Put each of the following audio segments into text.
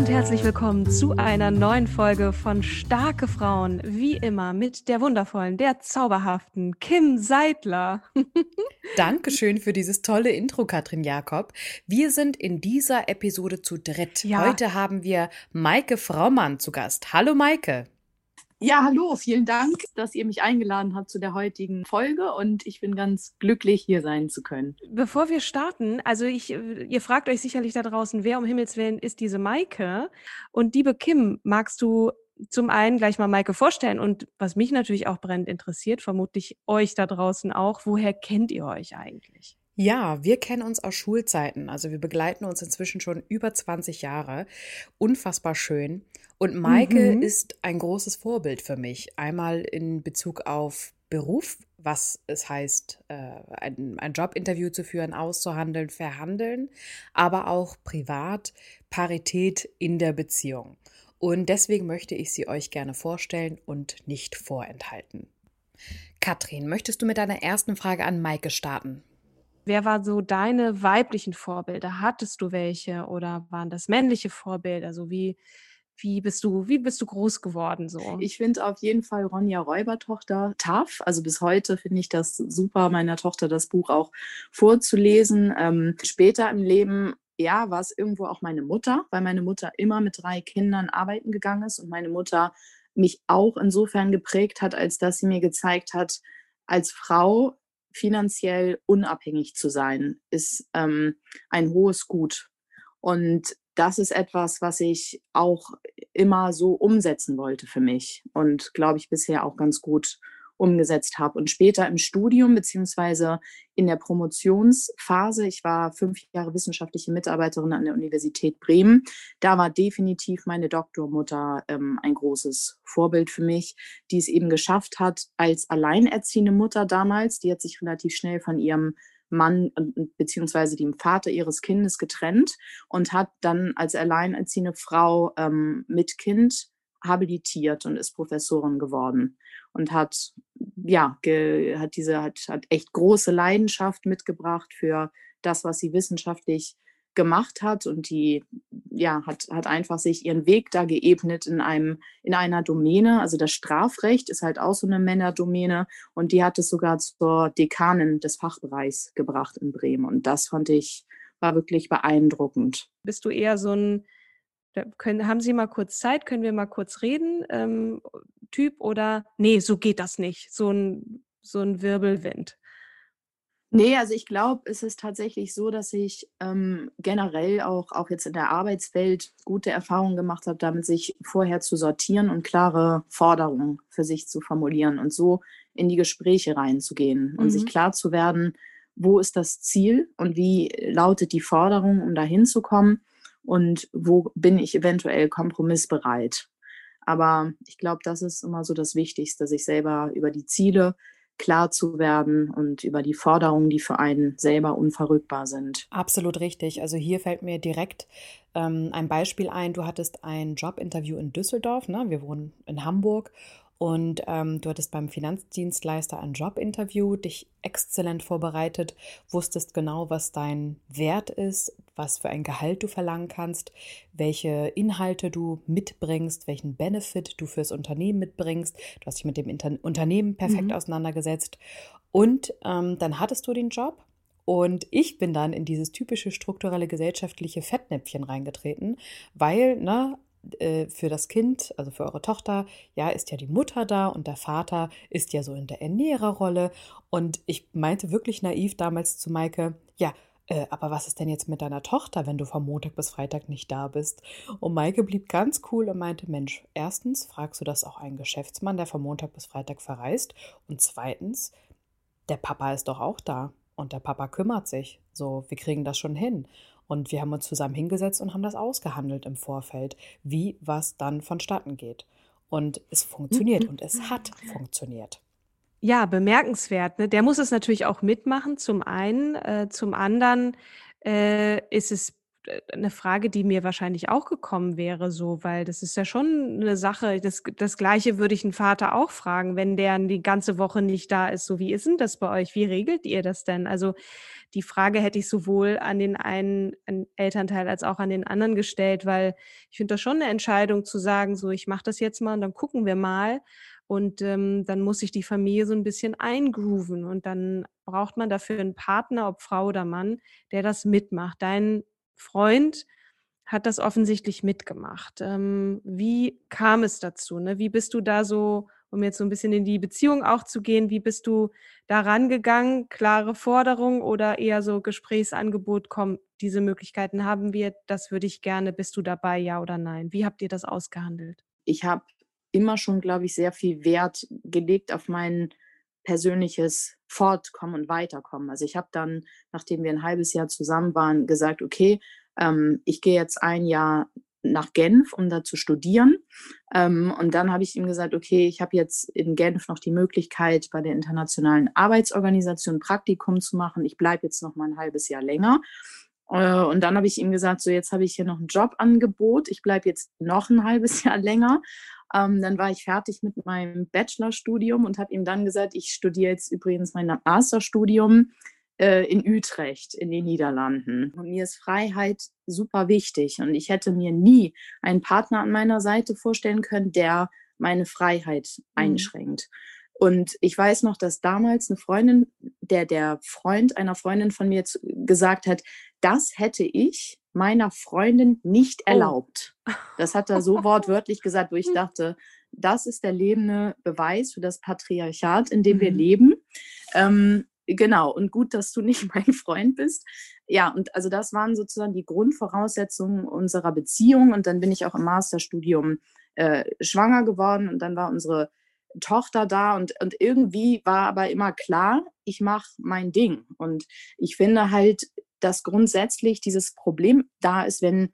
Und herzlich willkommen zu einer neuen Folge von Starke Frauen. Wie immer mit der wundervollen, der zauberhaften Kim Seidler. Dankeschön für dieses tolle Intro, Katrin Jakob. Wir sind in dieser Episode zu dritt. Ja. Heute haben wir Maike Fraumann zu Gast. Hallo Maike. Ja, hallo, vielen Dank, dass ihr mich eingeladen habt zu der heutigen Folge und ich bin ganz glücklich, hier sein zu können. Bevor wir starten, also ich, ihr fragt euch sicherlich da draußen, wer um Himmels Willen ist diese Maike? Und liebe Kim, magst du zum einen gleich mal Maike vorstellen und was mich natürlich auch brennend interessiert, vermutlich euch da draußen auch, woher kennt ihr euch eigentlich? Ja, wir kennen uns aus Schulzeiten. Also wir begleiten uns inzwischen schon über 20 Jahre. Unfassbar schön. Und Maike mhm. ist ein großes Vorbild für mich. Einmal in Bezug auf Beruf, was es heißt, äh, ein, ein Jobinterview zu führen, auszuhandeln, verhandeln, aber auch privat, Parität in der Beziehung. Und deswegen möchte ich sie euch gerne vorstellen und nicht vorenthalten. Katrin, möchtest du mit deiner ersten Frage an Maike starten? Wer war so deine weiblichen Vorbilder? Hattest du welche oder waren das männliche Vorbilder? Also wie, wie bist du, wie bist du groß geworden so? Ich finde auf jeden Fall Ronja Räubertochter tough. Also bis heute finde ich das super, meiner Tochter das Buch auch vorzulesen. Ähm, später im Leben ja, war es irgendwo auch meine Mutter, weil meine Mutter immer mit drei Kindern arbeiten gegangen ist und meine Mutter mich auch insofern geprägt hat, als dass sie mir gezeigt hat, als Frau finanziell unabhängig zu sein, ist ähm, ein hohes Gut. Und das ist etwas, was ich auch immer so umsetzen wollte für mich und glaube ich bisher auch ganz gut umgesetzt habe. Und später im Studium beziehungsweise in der Promotionsphase, ich war fünf Jahre wissenschaftliche Mitarbeiterin an der Universität Bremen, da war definitiv meine Doktormutter ähm, ein großes Vorbild für mich, die es eben geschafft hat, als alleinerziehende Mutter damals, die hat sich relativ schnell von ihrem Mann beziehungsweise dem Vater ihres Kindes getrennt und hat dann als alleinerziehende Frau ähm, mit Kind habilitiert und ist Professorin geworden und hat ja hat diese hat, hat echt große Leidenschaft mitgebracht für das, was sie wissenschaftlich gemacht hat und die ja hat, hat einfach sich ihren Weg da geebnet in einem in einer Domäne. Also das Strafrecht ist halt auch so eine Männerdomäne und die hat es sogar zur Dekanin des Fachbereichs gebracht in Bremen und das fand ich war wirklich beeindruckend. Bist du eher so ein können, haben Sie mal kurz Zeit? Können wir mal kurz reden? Ähm, typ oder nee, so geht das nicht. So ein, so ein Wirbelwind. Nee, also ich glaube, es ist tatsächlich so, dass ich ähm, generell auch, auch jetzt in der Arbeitswelt gute Erfahrungen gemacht habe, damit sich vorher zu sortieren und klare Forderungen für sich zu formulieren und so in die Gespräche reinzugehen und mhm. sich klar zu werden, wo ist das Ziel und wie lautet die Forderung, um da hinzukommen und wo bin ich eventuell kompromissbereit. Aber ich glaube, das ist immer so das Wichtigste, sich selber über die Ziele klar zu werden und über die Forderungen, die für einen selber unverrückbar sind. Absolut richtig. Also hier fällt mir direkt ähm, ein Beispiel ein. Du hattest ein Jobinterview in Düsseldorf. Ne? Wir wohnen in Hamburg und ähm, du hattest beim Finanzdienstleister ein Jobinterview, dich exzellent vorbereitet, wusstest genau, was dein Wert ist, was für ein Gehalt du verlangen kannst, welche Inhalte du mitbringst, welchen Benefit du fürs Unternehmen mitbringst. Du hast dich mit dem Inter Unternehmen perfekt mhm. auseinandergesetzt. Und ähm, dann hattest du den Job. Und ich bin dann in dieses typische strukturelle gesellschaftliche Fettnäpfchen reingetreten, weil, ne, äh, für das Kind, also für eure Tochter, ja, ist ja die Mutter da und der Vater ist ja so in der Ernährerrolle. Und ich meinte wirklich naiv damals zu Maike, ja, äh, aber was ist denn jetzt mit deiner Tochter, wenn du vom Montag bis Freitag nicht da bist? Und Maike blieb ganz cool und meinte, Mensch, erstens fragst du das auch einen Geschäftsmann, der vom Montag bis Freitag verreist. Und zweitens, der Papa ist doch auch da. Und der Papa kümmert sich. So, wir kriegen das schon hin. Und wir haben uns zusammen hingesetzt und haben das ausgehandelt im Vorfeld, wie was dann vonstatten geht. Und es funktioniert und es hat funktioniert. Ja, bemerkenswert. Ne? Der muss es natürlich auch mitmachen, zum einen. Äh, zum anderen äh, ist es eine äh, Frage, die mir wahrscheinlich auch gekommen wäre, so, weil das ist ja schon eine Sache. Das, das Gleiche würde ich einen Vater auch fragen, wenn der die ganze Woche nicht da ist. So, wie ist denn das bei euch? Wie regelt ihr das denn? Also, die Frage hätte ich sowohl an den einen an Elternteil als auch an den anderen gestellt, weil ich finde das schon eine Entscheidung zu sagen, so, ich mache das jetzt mal und dann gucken wir mal. Und ähm, dann muss sich die Familie so ein bisschen eingrooven. Und dann braucht man dafür einen Partner, ob Frau oder Mann, der das mitmacht. Dein Freund hat das offensichtlich mitgemacht. Ähm, wie kam es dazu? Ne? Wie bist du da so, um jetzt so ein bisschen in die Beziehung auch zu gehen, wie bist du da rangegangen? Klare Forderung oder eher so Gesprächsangebot, komm, diese Möglichkeiten haben wir, das würde ich gerne, bist du dabei, ja oder nein? Wie habt ihr das ausgehandelt? Ich habe immer schon, glaube ich, sehr viel Wert gelegt auf mein persönliches Fortkommen und Weiterkommen. Also ich habe dann, nachdem wir ein halbes Jahr zusammen waren, gesagt, okay, ähm, ich gehe jetzt ein Jahr nach Genf, um da zu studieren. Ähm, und dann habe ich ihm gesagt, okay, ich habe jetzt in Genf noch die Möglichkeit, bei der Internationalen Arbeitsorganisation Praktikum zu machen. Ich bleibe jetzt noch mal ein halbes Jahr länger. Äh, und dann habe ich ihm gesagt, so jetzt habe ich hier noch ein Jobangebot. Ich bleibe jetzt noch ein halbes Jahr länger. Ähm, dann war ich fertig mit meinem Bachelorstudium und habe ihm dann gesagt, ich studiere jetzt übrigens mein Masterstudium äh, in Utrecht in den Niederlanden. Und mir ist Freiheit super wichtig. Und ich hätte mir nie einen Partner an meiner Seite vorstellen können, der meine Freiheit mhm. einschränkt. Und ich weiß noch, dass damals eine Freundin, der der Freund einer Freundin von mir gesagt hat, das hätte ich meiner Freundin nicht oh. erlaubt. Oh. Das hat er so wortwörtlich gesagt, wo ich dachte, das ist der lebende Beweis für das Patriarchat, in dem mhm. wir leben. Ähm, genau, und gut, dass du nicht mein Freund bist. Ja, und also das waren sozusagen die Grundvoraussetzungen unserer Beziehung. Und dann bin ich auch im Masterstudium äh, schwanger geworden und dann war unsere Tochter da und, und irgendwie war aber immer klar, ich mache mein Ding. Und ich finde halt, dass grundsätzlich dieses Problem da ist, wenn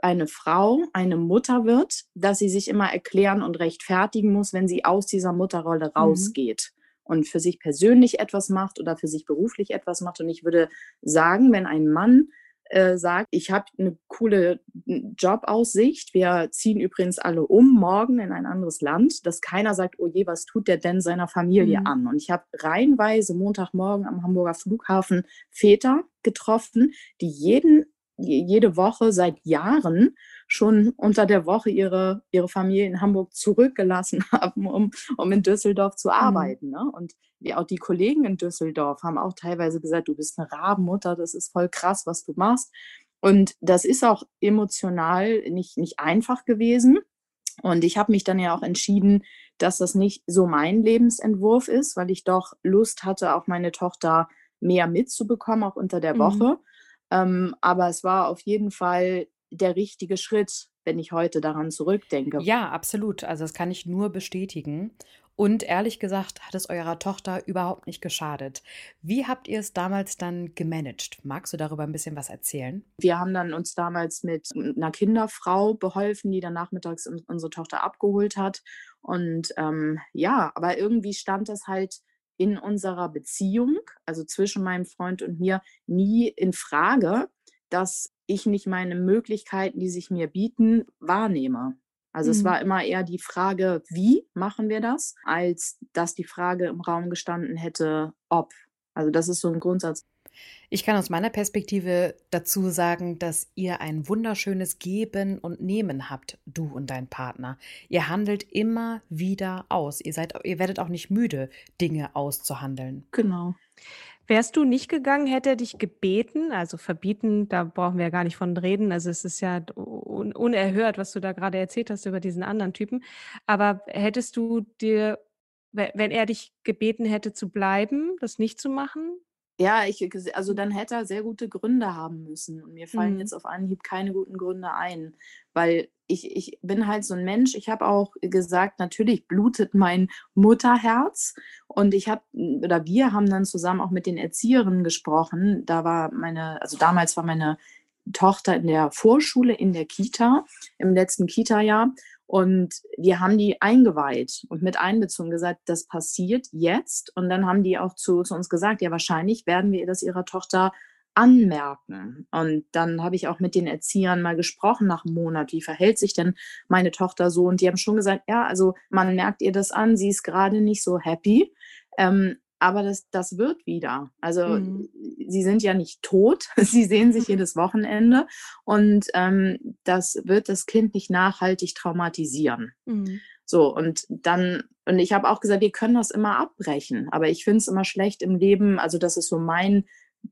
eine Frau eine Mutter wird, dass sie sich immer erklären und rechtfertigen muss, wenn sie aus dieser Mutterrolle mhm. rausgeht mhm. und für sich persönlich etwas macht oder für sich beruflich etwas macht. Und ich würde sagen, wenn ein Mann äh, sagt, ich habe eine coole Jobaussicht, wir ziehen übrigens alle um morgen in ein anderes Land, dass keiner sagt, oh je, was tut der denn seiner Familie mhm. an? Und ich habe reihenweise Montagmorgen am Hamburger Flughafen Väter getroffen, die jeden jede Woche seit Jahren schon unter der Woche ihre, ihre Familie in Hamburg zurückgelassen haben, um, um in Düsseldorf zu mhm. arbeiten. Mhm. Ne? Und die, auch die Kollegen in Düsseldorf haben auch teilweise gesagt, du bist eine Rabenmutter, das ist voll krass, was du machst. Und das ist auch emotional nicht, nicht einfach gewesen. Und ich habe mich dann ja auch entschieden, dass das nicht so mein Lebensentwurf ist, weil ich doch Lust hatte, auch meine Tochter mehr mitzubekommen, auch unter der mhm. Woche. Ähm, aber es war auf jeden Fall der richtige Schritt, wenn ich heute daran zurückdenke. Ja, absolut. Also das kann ich nur bestätigen. Und ehrlich gesagt hat es eurer Tochter überhaupt nicht geschadet. Wie habt ihr es damals dann gemanagt? Magst du darüber ein bisschen was erzählen? Wir haben dann uns damals mit einer Kinderfrau beholfen, die dann nachmittags unsere Tochter abgeholt hat. Und ähm, ja, aber irgendwie stand das halt in unserer Beziehung, also zwischen meinem Freund und mir, nie in Frage, dass ich nicht meine Möglichkeiten, die sich mir bieten, wahrnehme. Also mhm. es war immer eher die Frage, wie machen wir das, als dass die Frage im Raum gestanden hätte, ob. Also das ist so ein Grundsatz. Ich kann aus meiner Perspektive dazu sagen, dass ihr ein wunderschönes Geben und Nehmen habt, du und dein Partner. Ihr handelt immer wieder aus. Ihr seid, ihr werdet auch nicht müde, Dinge auszuhandeln. Genau. Wärst du nicht gegangen, hätte er dich gebeten, also verbieten, da brauchen wir ja gar nicht von reden. Also es ist ja un unerhört, was du da gerade erzählt hast über diesen anderen Typen. Aber hättest du dir, wenn er dich gebeten hätte zu bleiben, das nicht zu machen? Ja, ich also dann hätte er sehr gute Gründe haben müssen. Und mir fallen Mhm. jetzt auf Anhieb keine guten Gründe ein, weil ich ich bin halt so ein Mensch, ich habe auch gesagt, natürlich blutet mein Mutterherz und ich habe oder wir haben dann zusammen auch mit den Erzieherinnen gesprochen. Da war meine also damals war meine Tochter in der Vorschule, in der Kita, im letzten Kita-Jahr und wir haben die eingeweiht und mit einbezogen gesagt, das passiert jetzt. Und dann haben die auch zu, zu uns gesagt, ja, wahrscheinlich werden wir das ihrer Tochter anmerken. Und dann habe ich auch mit den Erziehern mal gesprochen nach einem Monat, wie verhält sich denn meine Tochter so? Und die haben schon gesagt, ja, also man merkt ihr das an, sie ist gerade nicht so happy. Ähm, aber das, das wird wieder. Also Mhm. sie sind ja nicht tot, sie sehen sich jedes Wochenende und ähm, das wird das Kind nicht nachhaltig traumatisieren. Mhm. So, und dann, und ich habe auch gesagt, wir können das immer abbrechen, aber ich finde es immer schlecht im Leben, also das ist so mein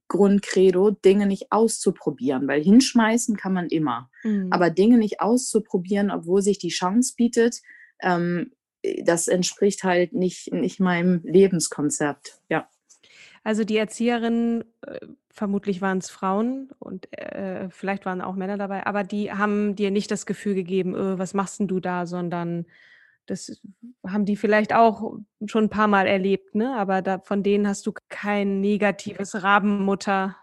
Grundcredo, Dinge nicht auszuprobieren, weil hinschmeißen kann man immer. Mhm. Aber Dinge nicht auszuprobieren, obwohl sich die Chance bietet, ähm, das entspricht halt nicht, nicht meinem Lebenskonzept. Ja. Also die Erzieherinnen, äh, vermutlich waren es Frauen und äh, vielleicht waren auch Männer dabei, aber die haben dir nicht das Gefühl gegeben, äh, was machst denn du da, sondern das haben die vielleicht auch schon ein paar Mal erlebt, ne? Aber da, von denen hast du kein negatives Rabenmutter.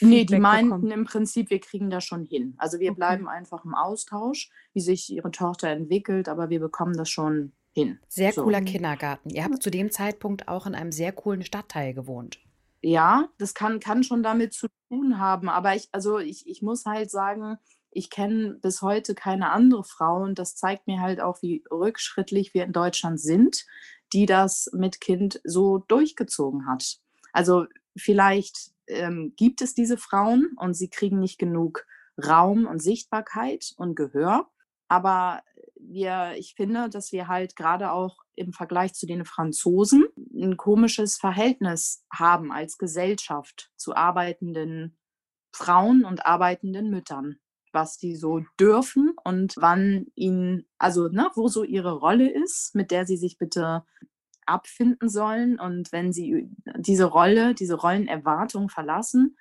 Nee, die meinten bekommen. im Prinzip, wir kriegen das schon hin. Also wir Okay. bleiben einfach im Austausch, wie sich ihre Tochter entwickelt, aber wir bekommen das schon hin. Sehr So. cooler. Kindergarten. Ihr habt zu dem Zeitpunkt auch in einem sehr coolen Stadtteil gewohnt. Ja, das kann, kann schon damit zu tun haben, aber ich, also ich, ich muss halt sagen, ich kenne bis heute keine andere Frau und das zeigt mir halt auch, wie rückschrittlich wir in Deutschland sind, die das mit Kind so durchgezogen hat. Also vielleicht ähm, gibt es diese Frauen und sie kriegen nicht genug Raum und Sichtbarkeit und Gehör, aber wir, ich finde, dass wir halt gerade auch im Vergleich zu den Franzosen ein komisches Verhältnis haben als Gesellschaft zu arbeitenden Frauen und arbeitenden Müttern, was die so dürfen und wann ihnen, also ne, wo so ihre Rolle ist, mit der sie sich bitte abfinden sollen und wenn sie diese Rolle, diese Rollenerwartung verlassen,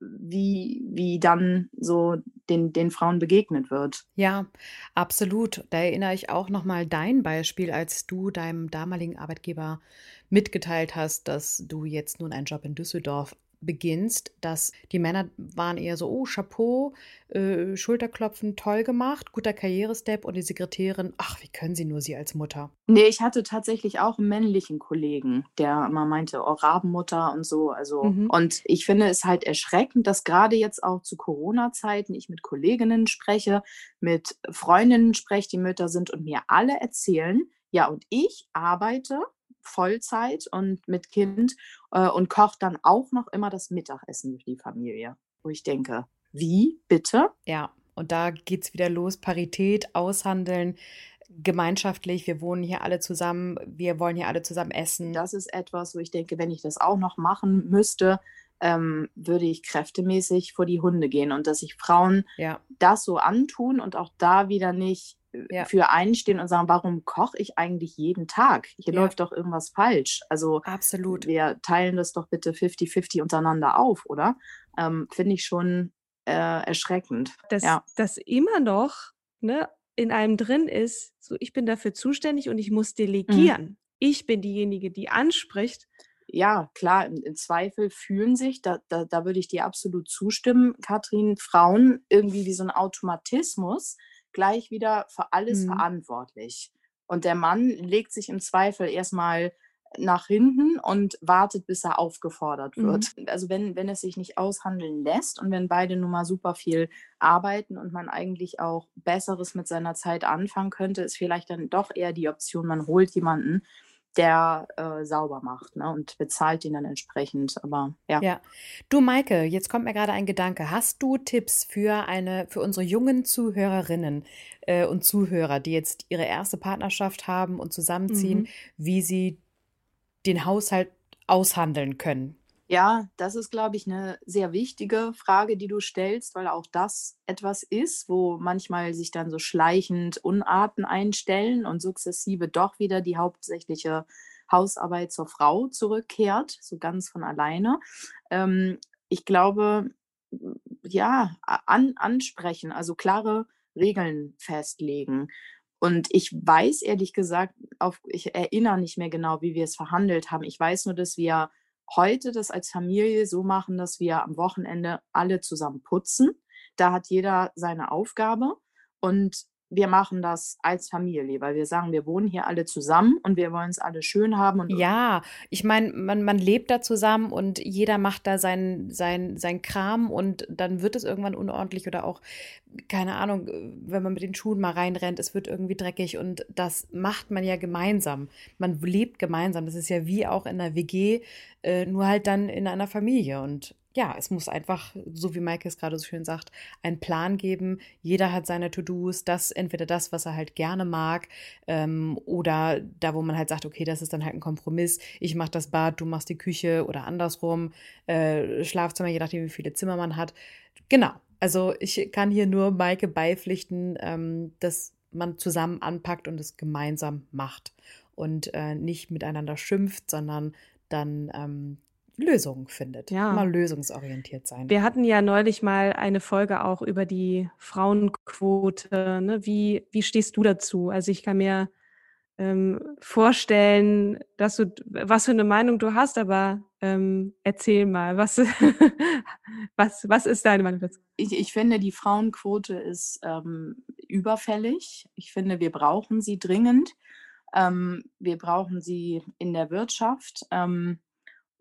wie, wie dann so den, den Frauen begegnet wird. Ja, absolut. Da erinnere ich auch nochmal dein Beispiel, als du deinem damaligen Arbeitgeber mitgeteilt hast, dass du jetzt nun einen Job in Düsseldorf beginnst, dass die Männer waren eher so, oh, Chapeau, äh, Schulterklopfen, toll gemacht, guter Karrierestep und die Sekretärin, ach, wie können sie nur sie als Mutter? Nee, ich hatte tatsächlich auch einen männlichen Kollegen, der immer meinte, oh, Rabenmutter und so. Also, Mhm. und ich finde es halt erschreckend, dass gerade jetzt auch zu Corona-Zeiten ich mit Kolleginnen spreche, mit Freundinnen spreche, die Mütter sind und mir alle erzählen, ja, und ich arbeite Vollzeit und mit Kind äh, und koche dann auch noch immer das Mittagessen für die Familie. Wo ich denke, wie bitte? Ja, und da geht's wieder los, Parität, aushandeln, gemeinschaftlich, wir wohnen hier alle zusammen, wir wollen hier alle zusammen essen. Das ist etwas, wo ich denke, wenn ich das auch noch machen müsste, ähm, würde ich kräftemäßig vor die Hunde gehen und dass sich Frauen Ja, das so antun und auch da wieder nicht Ja. für einstehen und sagen, warum koche ich eigentlich jeden Tag? Hier Ja. läuft doch irgendwas falsch. Also absolut. wir teilen das doch bitte 50-50 untereinander auf, oder? Ähm, Finde ich schon äh, erschreckend. dass Ja. das immer noch ne, in einem drin ist, so ich bin dafür zuständig und ich Mhm. muss delegieren. Ich bin diejenige, die anspricht. Ja, klar, im, im Zweifel fühlen sich, da, da, da würde ich dir absolut zustimmen, Katrin, Frauen irgendwie wie so ein Automatismus gleich wieder für alles Mhm. verantwortlich. Und der Mann legt sich im Zweifel erstmal nach hinten und wartet, bis er aufgefordert Mhm. wird. Also wenn, wenn es sich nicht aushandeln lässt und wenn beide nun mal super viel arbeiten und man eigentlich auch Besseres mit seiner Zeit anfangen könnte, ist vielleicht dann doch eher die Option, man holt jemanden, der äh, sauber macht ne? und bezahlt ihn dann entsprechend. Aber ja. Ja. Du, Maike, jetzt kommt mir gerade ein Gedanke. Hast du Tipps für eine, für unsere jungen Zuhörerinnen äh, und Zuhörer, die jetzt ihre erste Partnerschaft haben und zusammenziehen, Mhm. wie sie den Haushalt aushandeln können? Ja, das ist, glaube ich, eine sehr wichtige Frage, die du stellst, weil auch das etwas ist, wo manchmal sich dann so schleichend Unarten einstellen und sukzessive doch wieder die hauptsächliche Hausarbeit zur Frau zurückkehrt, so ganz von alleine. Ähm, ich glaube, ja, an, ansprechen, also klare Regeln festlegen. Und ich weiß ehrlich gesagt, auf, ich erinnere nicht mehr genau, wie wir es verhandelt haben. Ich weiß nur, dass wir heute das als Familie so machen, dass wir am Wochenende alle zusammen putzen. Da hat jeder seine Aufgabe und wir machen das als Familie, weil wir sagen, wir wohnen hier alle zusammen und wir wollen es alle schön haben und Ja, ich meine, man, man lebt da zusammen und jeder macht da sein, sein, sein Kram und dann wird es irgendwann unordentlich oder auch, keine Ahnung, wenn man mit den Schuhen mal reinrennt, es wird irgendwie dreckig und das macht man ja gemeinsam. Man lebt gemeinsam. Das ist ja wie auch in einer WG, äh, nur halt dann in einer Familie und ja, es muss einfach, so wie Maike es gerade so schön sagt, einen Plan geben. Jeder hat seine To-Dos, das entweder das, was er halt gerne mag, ähm, oder da, wo man halt sagt, okay, das ist dann halt ein Kompromiss. Ich mache das Bad, du machst die Küche oder andersrum, äh, Schlafzimmer, je nachdem, wie viele Zimmer man hat. Genau. Also ich kann hier nur Maike beipflichten, ähm, dass man zusammen anpackt und es gemeinsam macht und äh, nicht miteinander schimpft, sondern dann ähm, Lösungen findet. Ja. Mal lösungsorientiert sein. Wir hatten ja neulich mal eine Folge auch über die Frauenquote. Ne? Wie, wie stehst du dazu? Also ich kann mir ähm, vorstellen, dass du, was für eine Meinung du hast, aber ähm, erzähl mal, was, was, was ist deine Meinung dazu? ich, ich finde, die Frauenquote ist ähm, überfällig. Ich finde, wir brauchen sie dringend. Ähm, wir brauchen sie in der Wirtschaft.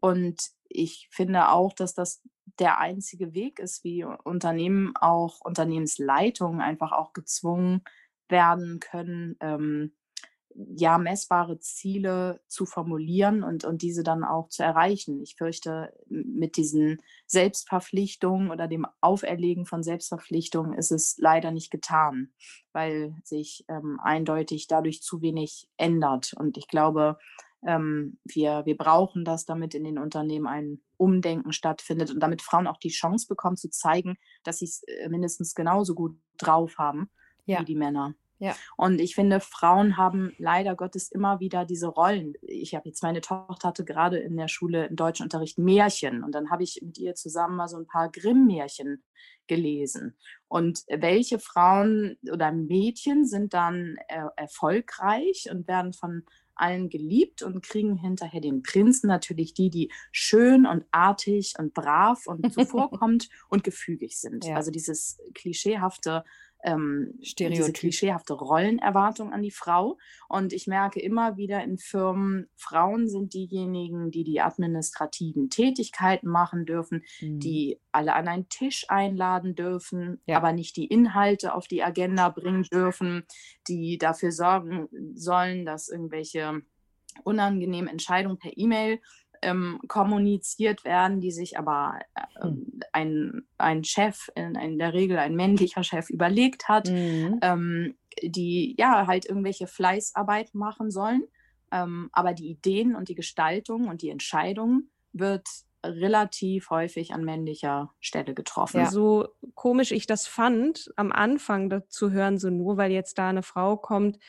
Und ich finde auch, dass das der einzige Weg ist, wie Unternehmen auch, Unternehmensleitungen einfach auch gezwungen werden können, ähm, ja, messbare Ziele zu formulieren und, und diese dann auch zu erreichen. Ich fürchte, mit diesen Selbstverpflichtungen oder dem Auferlegen von Selbstverpflichtungen ist es leider nicht getan, weil sich ähm, eindeutig dadurch zu wenig ändert. Und ich glaube, ähm, wir, wir brauchen das, damit in den Unternehmen ein Umdenken stattfindet und damit Frauen auch die Chance bekommen zu zeigen, dass sie es äh, mindestens genauso gut drauf haben Ja. wie die Männer. Ja. Und ich finde, Frauen haben leider Gottes immer wieder diese Rollen. Ich habe jetzt meine Tochter hatte gerade in der Schule im Deutschunterricht Märchen und dann habe ich mit ihr zusammen mal so ein paar Grimm-Märchen gelesen. Und welche Frauen oder Mädchen sind dann äh, erfolgreich und werden von allen geliebt und kriegen hinterher den Prinzen natürlich die, die schön und artig und brav und zuvorkommt und gefügig sind. Ja. Also dieses klischeehafte ähm, diese klischeehafte Rollenerwartung an die Frau. Und ich merke immer wieder in Firmen, Frauen sind diejenigen, die die administrativen Tätigkeiten machen dürfen, Mhm. die alle an einen Tisch einladen dürfen, Ja. aber nicht die Inhalte auf die Agenda bringen dürfen, die dafür sorgen sollen, dass irgendwelche unangenehmen Entscheidungen per E-Mail ähm, kommuniziert werden, die sich aber äh, Hm. ein, ein Chef, in, in der Regel ein männlicher Chef, überlegt hat, Mhm. ähm, die ja halt irgendwelche Fleißarbeit machen sollen. Ähm, aber die Ideen und die Gestaltung und die Entscheidung wird relativ häufig an männlicher Stelle getroffen. Ja. So komisch ich das fand, am Anfang zu hören, so nur weil jetzt da eine Frau kommt,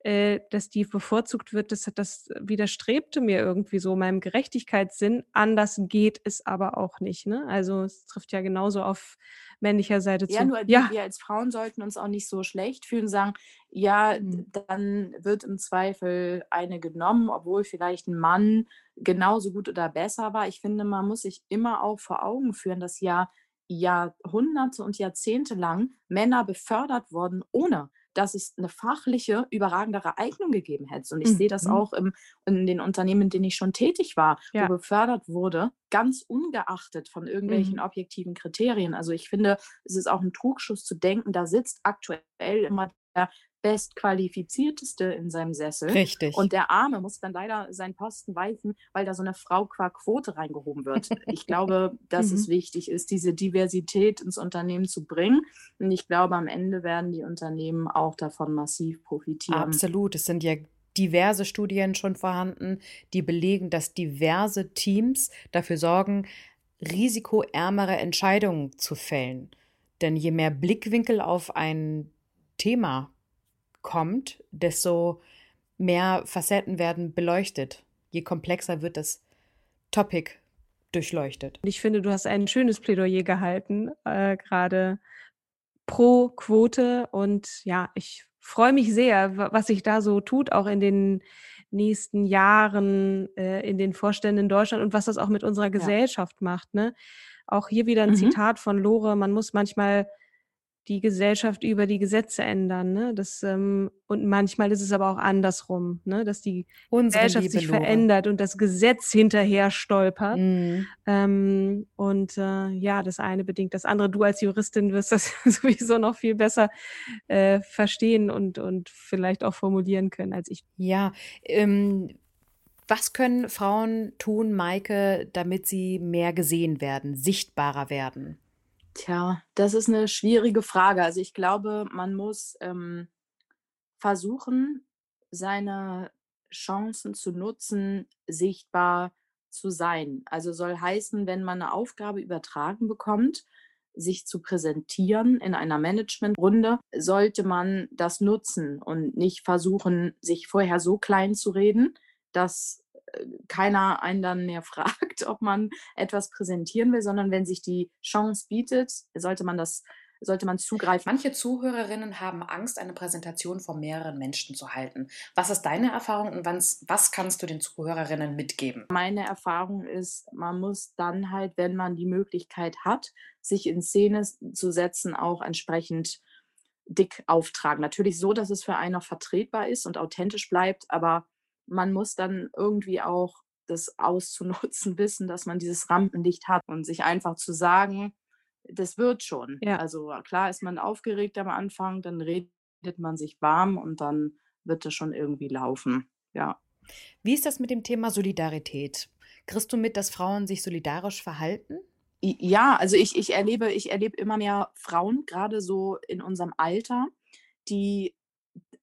äh, dass die bevorzugt wird, das, das widerstrebte mir irgendwie so meinem Gerechtigkeitssinn. Anders geht es aber auch nicht. Ne? Also es trifft ja genauso auf männlicher Seite Ja, zu. nur wir, wir als Frauen sollten uns auch nicht so schlecht fühlen, sagen, ja, Mhm. dann wird im Zweifel eine genommen, obwohl vielleicht ein Mann genauso gut oder besser war. Ich finde, man muss sich immer auch vor Augen führen, dass ja Jahrhunderte und Jahrzehnte lang Männer befördert wurden, ohne dass es eine fachliche, überragendere Eignung gegeben hätte. Und ich sehe das Mhm. auch im, in den Unternehmen, in denen ich schon tätig war, Ja. wo befördert wurde, ganz ungeachtet von irgendwelchen Mhm. objektiven Kriterien. Also ich finde, es ist auch ein Trugschluss zu denken, da sitzt aktuell immer der Bestqualifizierteste in seinem Sessel. Richtig. Und der Arme muss dann leider seinen Posten weichen, weil da so eine Frau qua Quote reingehoben wird. Ich glaube, dass es Mhm. wichtig ist, diese Diversität ins Unternehmen zu bringen. Und ich glaube, am Ende werden die Unternehmen auch davon massiv profitieren. Absolut. Es sind ja diverse Studien schon vorhanden, die belegen, dass diverse Teams dafür sorgen, risikoärmere Entscheidungen zu fällen. Denn je mehr Blickwinkel auf ein Thema kommt, desto mehr Facetten werden beleuchtet. Je komplexer wird das Topic durchleuchtet. Ich finde, du hast ein schönes Plädoyer gehalten, äh, gerade pro Quote. Und ja, ich freue mich sehr, wa- was sich da so tut, auch in den nächsten Jahren äh, in den Vorständen in Deutschland und was das auch mit unserer Gesellschaft macht. Ne? Auch hier wieder ein Mhm. Zitat von Lore, man muss manchmal die Gesellschaft über die Gesetze ändern. Ne? Das, ähm, und manchmal ist es aber auch andersrum, ne? dass die Unsere Gesellschaft liebe sich Lore. verändert und das Gesetz hinterher stolpert. Mhm. Ähm, und äh, ja, das eine bedingt das andere. Du als Juristin wirst das sowieso noch viel besser äh, verstehen und, und vielleicht auch formulieren können als ich. Ja, ähm, was können Frauen tun, Maike, damit sie mehr gesehen werden, sichtbarer werden? Tja, das ist eine schwierige Frage. Also ich glaube, man muss ähm, versuchen, seine Chancen zu nutzen, sichtbar zu sein. Also soll heißen, wenn man eine Aufgabe übertragen bekommt, sich zu präsentieren in einer Managementrunde, sollte man das nutzen und nicht versuchen, sich vorher so klein zu reden, dass keiner einen dann mehr fragt, ob man etwas präsentieren will, sondern wenn sich die Chance bietet, sollte man das, sollte man zugreifen. Manche Zuhörerinnen haben Angst, eine Präsentation vor mehreren Menschen zu halten. Was ist deine Erfahrung und was, was kannst du den Zuhörerinnen mitgeben? Meine Erfahrung ist, man muss dann halt, wenn man die Möglichkeit hat, sich in Szene zu setzen, auch entsprechend dick auftragen. Natürlich so, dass es für einen auch vertretbar ist und authentisch bleibt, aber man muss dann irgendwie auch das auszunutzen wissen, dass man dieses Rampenlicht hat und sich einfach zu sagen, das wird schon. Ja. Also klar ist man aufgeregt am Anfang, dann redet man sich warm und dann wird es schon irgendwie laufen. Ja. Wie ist das mit dem Thema Solidarität? Kriegst du mit, dass Frauen sich solidarisch verhalten? Ja, also ich, ich erlebe, ich erlebe immer mehr Frauen, gerade so in unserem Alter, die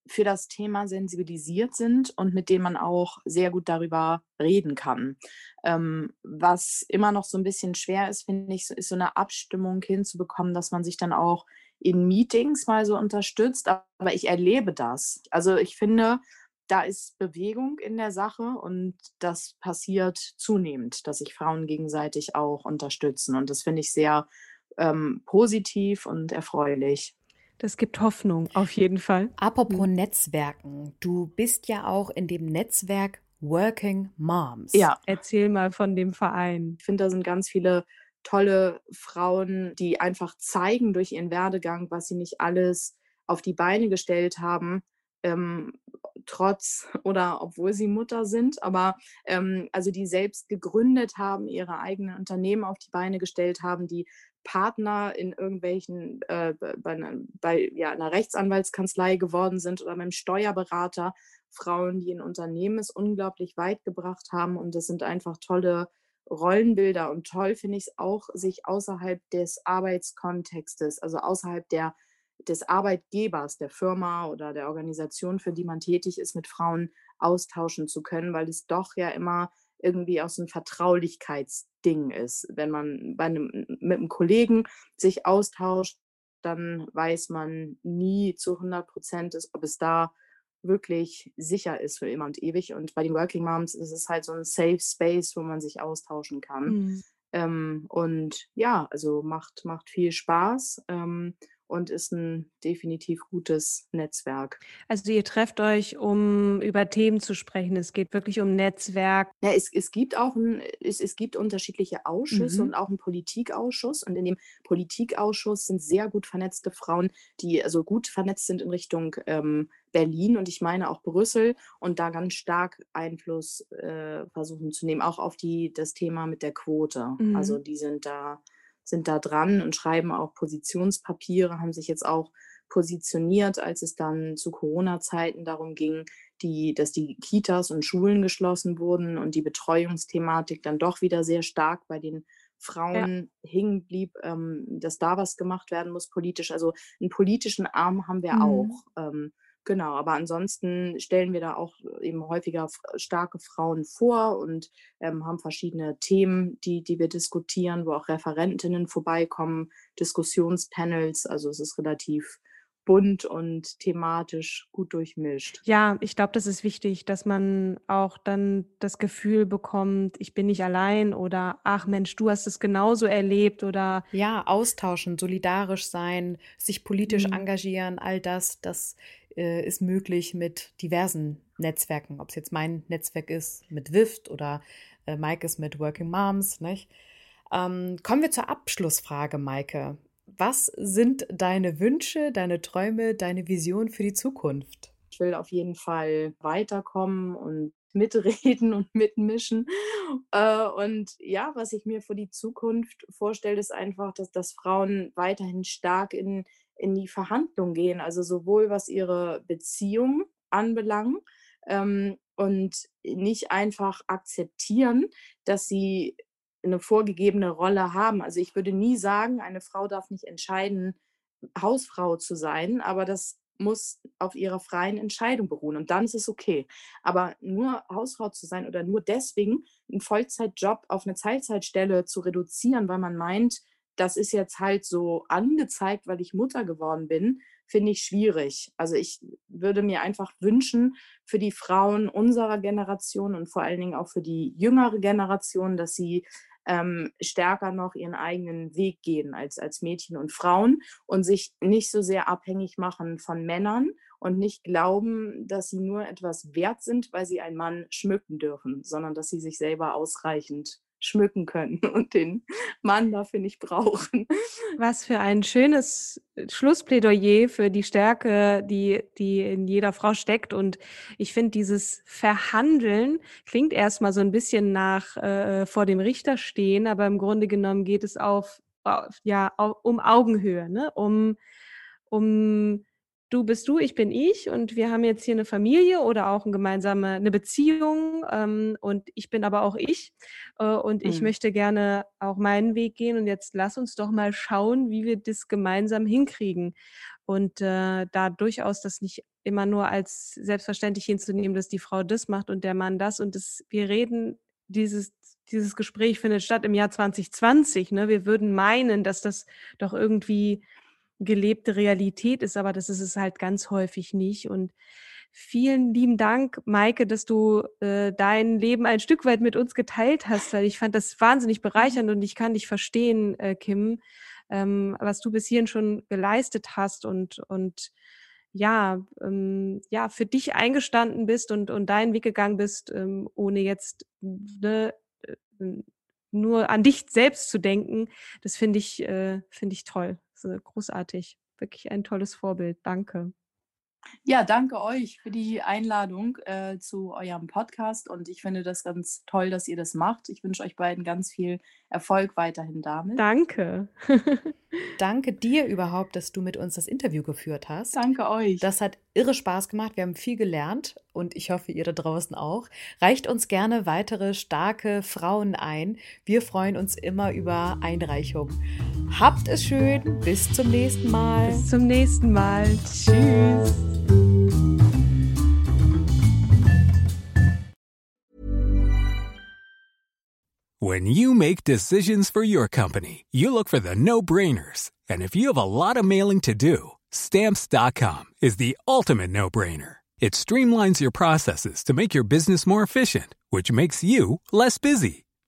für das Thema sensibilisiert sind und mit denen man auch sehr gut darüber reden kann. Ähm, was immer noch so ein bisschen schwer ist, finde ich, ist so eine Abstimmung hinzubekommen, dass man sich dann auch in Meetings mal so unterstützt. Aber ich erlebe das. Also ich finde, da ist Bewegung in der Sache und das passiert zunehmend, dass sich Frauen gegenseitig auch unterstützen. Und das finde ich sehr ähm, positiv und erfreulich. Das gibt Hoffnung, auf jeden Fall. Apropos Mhm. Netzwerken, du bist ja auch in dem Netzwerk Working Moms. Ja, Erzähl mal von dem Verein. ich finde, da sind ganz viele tolle Frauen, die einfach zeigen durch ihren Werdegang, was sie nicht alles auf die Beine gestellt haben, ähm, trotz oder obwohl sie Mutter sind, aber ähm, also die selbst gegründet haben, ihre eigenen Unternehmen auf die Beine gestellt haben, die Partner in irgendwelchen, äh, bei, einer, bei ja, einer Rechtsanwaltskanzlei geworden sind oder beim Steuerberater, Frauen, die ein Unternehmen es unglaublich weit gebracht haben. Und das sind einfach tolle Rollenbilder und toll finde ich es auch, sich außerhalb des Arbeitskontextes, also außerhalb der, des Arbeitgebers, der Firma oder der Organisation, für die man tätig ist, mit Frauen austauschen zu können, weil es doch ja immer irgendwie auch so ein Vertraulichkeitsding ist. Wenn man bei einem, mit einem Kollegen sich austauscht, dann weiß man nie zu 100 Prozent, ob es da wirklich sicher ist für immer und ewig. Und bei den Working Moms ist es halt so ein Safe Space, wo man sich austauschen kann. Mhm. Ähm, und ja, also macht, macht viel Spaß. Ähm, und ist ein definitiv gutes Netzwerk. Also ihr trefft euch, um über Themen zu sprechen. Es geht wirklich um Netzwerk. Ja, es, es gibt auch ein, es, es gibt unterschiedliche Ausschüsse mhm. und auch einen Politikausschuss. Und in dem Politikausschuss sind sehr gut vernetzte Frauen, die also gut vernetzt sind in Richtung ähm, Berlin und ich meine auch Brüssel und da ganz stark Einfluss äh, versuchen zu nehmen, auch auf die, das Thema mit der Quote. Mhm. Also die sind da sind da dran und schreiben auch Positionspapiere, haben sich jetzt auch positioniert, als es dann zu Corona-Zeiten darum ging, die, dass die Kitas und Schulen geschlossen wurden und die Betreuungsthematik dann doch wieder sehr stark bei den Frauen ja. hingen blieb, ähm, dass da was gemacht werden muss politisch. Also einen politischen Arm haben wir mhm. auch. Ähm, Genau, aber ansonsten stellen wir da auch eben häufiger starke Frauen vor und ähm, haben verschiedene Themen, die, die wir diskutieren, wo auch Referentinnen vorbeikommen, Diskussionspanels. Also es ist relativ bunt und thematisch gut durchmischt. Ja, ich glaube, das ist wichtig, dass man auch dann das Gefühl bekommt, ich bin nicht allein oder ach Mensch, du hast es genauso erlebt oder ja, austauschen, solidarisch sein, sich politisch mhm. engagieren, all das, das äh, ist möglich mit diversen Netzwerken, ob es jetzt mein Netzwerk ist mit WIFT oder äh, Mike ist mit Working Moms. Nicht? Ähm, kommen wir zur Abschlussfrage, Maike. Was sind deine Wünsche, deine Träume, deine Vision für die Zukunft? Ich will auf jeden Fall weiterkommen und mitreden und mitmischen. Äh, und ja, was ich mir für die Zukunft vorstelle, ist einfach, dass, dass Frauen weiterhin stark in, in die Verhandlung gehen, also sowohl was ihre Beziehung anbelangt ähm, und nicht einfach akzeptieren, dass sie eine vorgegebene Rolle haben. Also ich würde nie sagen, eine Frau darf nicht entscheiden, Hausfrau zu sein, aber das muss auf ihrer freien Entscheidung beruhen und dann ist es okay. Aber nur Hausfrau zu sein oder nur deswegen einen Vollzeitjob auf eine Teilzeitstelle zu reduzieren, weil man meint, das ist jetzt halt so angezeigt, weil ich Mutter geworden bin, finde ich schwierig. Also ich würde mir einfach wünschen für die Frauen unserer Generation und vor allen Dingen auch für die jüngere Generation, dass sie ähm, stärker noch ihren eigenen Weg gehen als, als Mädchen und Frauen und sich nicht so sehr abhängig machen von Männern und nicht glauben, dass sie nur etwas wert sind, weil sie einen Mann schmücken dürfen, sondern dass sie sich selber ausreichend schmücken können und den Mann dafür nicht brauchen. Was für ein schönes Schlussplädoyer für die Stärke, die, die in jeder Frau steckt. Und ich finde, dieses Verhandeln klingt erstmal so ein bisschen nach äh, vor dem Richter stehen, aber im Grunde genommen geht es auf, auf ja, auf, um Augenhöhe, ne? um, um du bist du, ich bin ich und wir haben jetzt hier eine Familie oder auch eine gemeinsame eine Beziehung ähm, und ich bin aber auch ich äh, und mhm. ich möchte gerne auch meinen Weg gehen und jetzt lass uns doch mal schauen, wie wir das gemeinsam hinkriegen und äh, da durchaus das nicht immer nur als selbstverständlich hinzunehmen, dass die Frau das macht und der Mann das und das wir reden dieses dieses Gespräch findet statt im Jahr 2020. Ne? Wir würden meinen, dass das doch irgendwie gelebte Realität ist, aber das ist es halt ganz häufig nicht. Und vielen lieben Dank, Maike, dass du äh, dein Leben ein Stück weit mit uns geteilt hast, weil ich fand das wahnsinnig bereichernd und ich kann dich verstehen, äh, Kim, ähm, was du bis hierhin schon geleistet hast und, und ja, ähm, ja, für dich eingestanden bist und, und deinen Weg gegangen bist, ähm, ohne jetzt ne, äh, nur an dich selbst zu denken, das finde ich, äh, finde ich toll. Großartig. Wirklich ein tolles Vorbild. Danke. Ja, danke euch für die Einladung äh, zu eurem Podcast und ich finde das ganz toll, dass ihr das macht. Ich wünsche euch beiden ganz viel Erfolg weiterhin damit. Danke. danke dir überhaupt, dass du mit uns das Interview geführt hast. Danke euch. Das hat irre Spaß gemacht. Wir haben viel gelernt und ich hoffe, ihr da draußen auch. Reicht uns gerne weitere starke Frauen ein. Wir freuen uns immer über Einreichungen. Habt es schön. Bis zum nächsten Mal. Bis zum nächsten Mal. Tschüss. When you make decisions for your company, you look for the no-brainers. And if you have a lot of mailing to do, stamps.com is the ultimate no-brainer. It streamlines your processes to make your business more efficient, which makes you less busy.